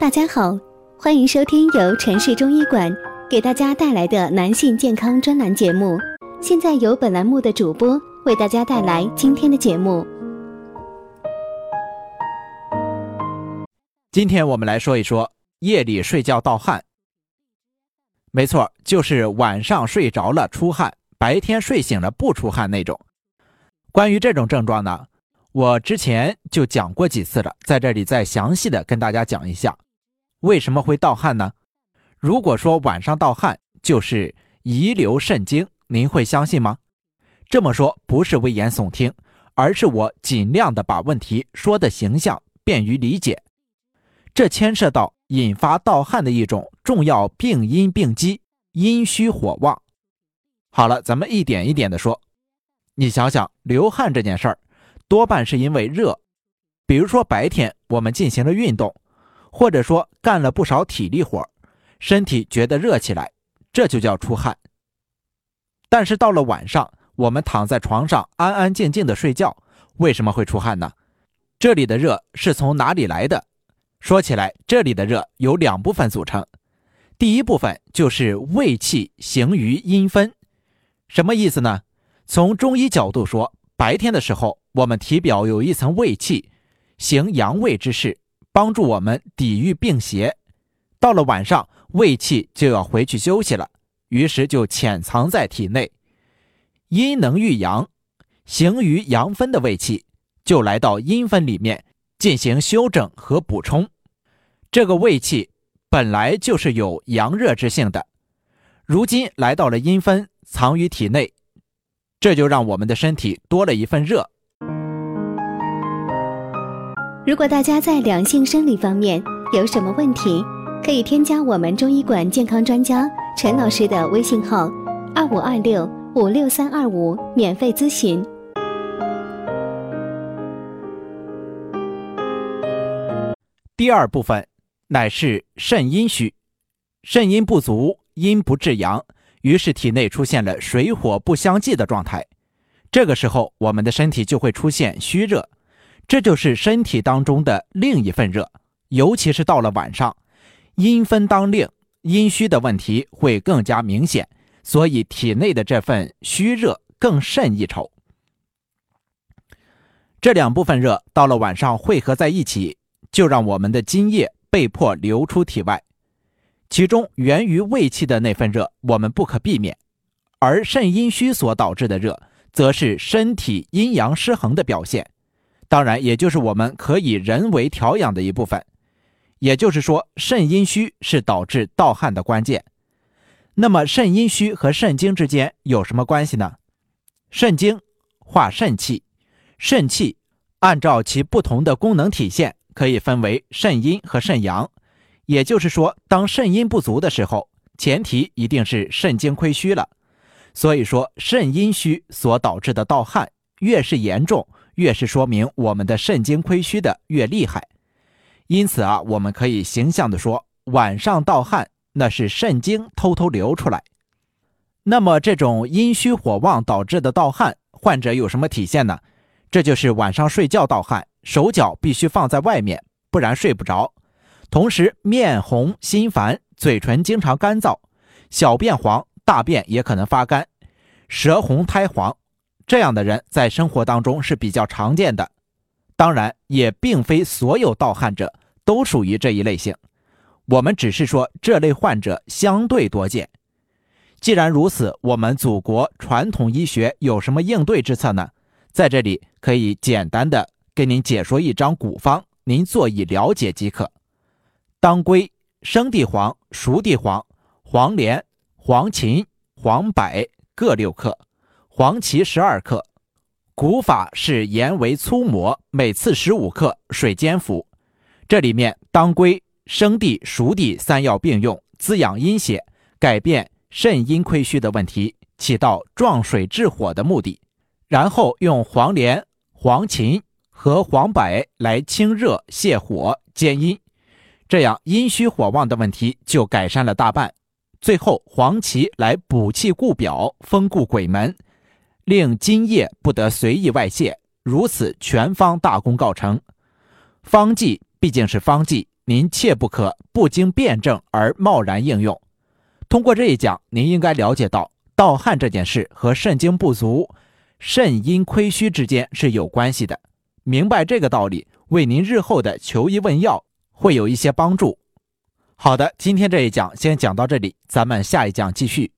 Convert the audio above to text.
大家好，欢迎收听由城市中医馆给大家带来的男性健康专栏节目。现在由本栏目的主播为大家带来今天的节目。今天我们来说一说夜里睡觉盗汗。没错，就是晚上睡着了出汗，白天睡醒了不出汗那种。关于这种症状呢，我之前就讲过几次了，在这里再详细的跟大家讲一下，为什么会盗汗呢？如果说晚上盗汗就是遗留肾精，您会相信吗？这么说不是危言耸听，而是我尽量的把问题说的形象，便于理解。这牵涉到引发盗汗的一种重要病因病机——阴虚火旺。好了，咱们一点一点的说。你想想，流汗这件事儿，多半是因为热。比如说白天我们进行了运动，或者说干了不少体力活，身体觉得热起来，这就叫出汗。但是到了晚上，我们躺在床上安安静静的睡觉，为什么会出汗呢？这里的热是从哪里来的？说起来，这里的热有两部分组成。第一部分就是胃气行于阴分，什么意思呢？从中医角度说，白天的时候，我们体表有一层胃气，行阳胃之事，帮助我们抵御病邪。到了晚上，胃气就要回去休息了，于是就潜藏在体内。阴能御阳，行于阳分的胃气就来到阴分里面进行修整和补充。这个胃气本来就是有阳热之性的，如今来到了阴分，藏于体内。这就让我们的身体多了一份热。如果大家在两性生理方面有什么问题，可以添加我们中医馆健康专家陈老师的微信号：二五二六五六三二五，免费咨询。第二部分乃是肾阴虚，肾阴不足，阴不至阳。于是体内出现了水火不相济的状态，这个时候我们的身体就会出现虚热，这就是身体当中的另一份热。尤其是到了晚上，阴分当令，阴虚的问题会更加明显，所以体内的这份虚热更甚一筹。这两部分热到了晚上汇合在一起，就让我们的津液被迫流出体外。其中源于胃气的那份热，我们不可避免；而肾阴虚所导致的热，则是身体阴阳失衡的表现，当然，也就是我们可以人为调养的一部分。也就是说，肾阴虚是导致盗汗的关键。那么，肾阴虚和肾精之间有什么关系呢？肾精化肾气，肾气按照其不同的功能体现，可以分为肾阴和肾阳。也就是说，当肾阴不足的时候，前提一定是肾精亏虚了。所以说，肾阴虚所导致的盗汗越是严重，越是说明我们的肾精亏虚的越厉害。因此啊，我们可以形象的说，晚上盗汗那是肾精偷偷流出来。那么，这种阴虚火旺导致的盗汗，患者有什么体现呢？这就是晚上睡觉盗汗，手脚必须放在外面，不然睡不着。同时，面红心烦，嘴唇经常干燥，小便黄，大便也可能发干，舌红苔黄，这样的人在生活当中是比较常见的。当然，也并非所有盗汗者都属于这一类型，我们只是说这类患者相对多见。既然如此，我们祖国传统医学有什么应对之策呢？在这里可以简单的跟您解说一张古方，您做以了解即可。当归、生地黄、熟地黄、黄连、黄芩、黄柏各六克，黄芪十二克。古法是研为粗磨，每次十五克，水煎服。这里面当归、生地、熟地三药并用，滋养阴血，改变肾阴亏虚的问题，起到壮水治火的目的。然后用黄连、黄芩和黄柏来清热泻火、兼阴。这样阴虚火旺的问题就改善了大半，最后黄芪来补气固表、封固鬼门，令津液不得随意外泄，如此全方大功告成。方剂毕竟是方剂，您切不可不经辩证而贸然应用。通过这一讲，您应该了解到盗汗这件事和肾精不足、肾阴亏虚之间是有关系的。明白这个道理，为您日后的求医问药会有一些帮助。好的，今天这一讲先讲到这里，咱们下一讲继续。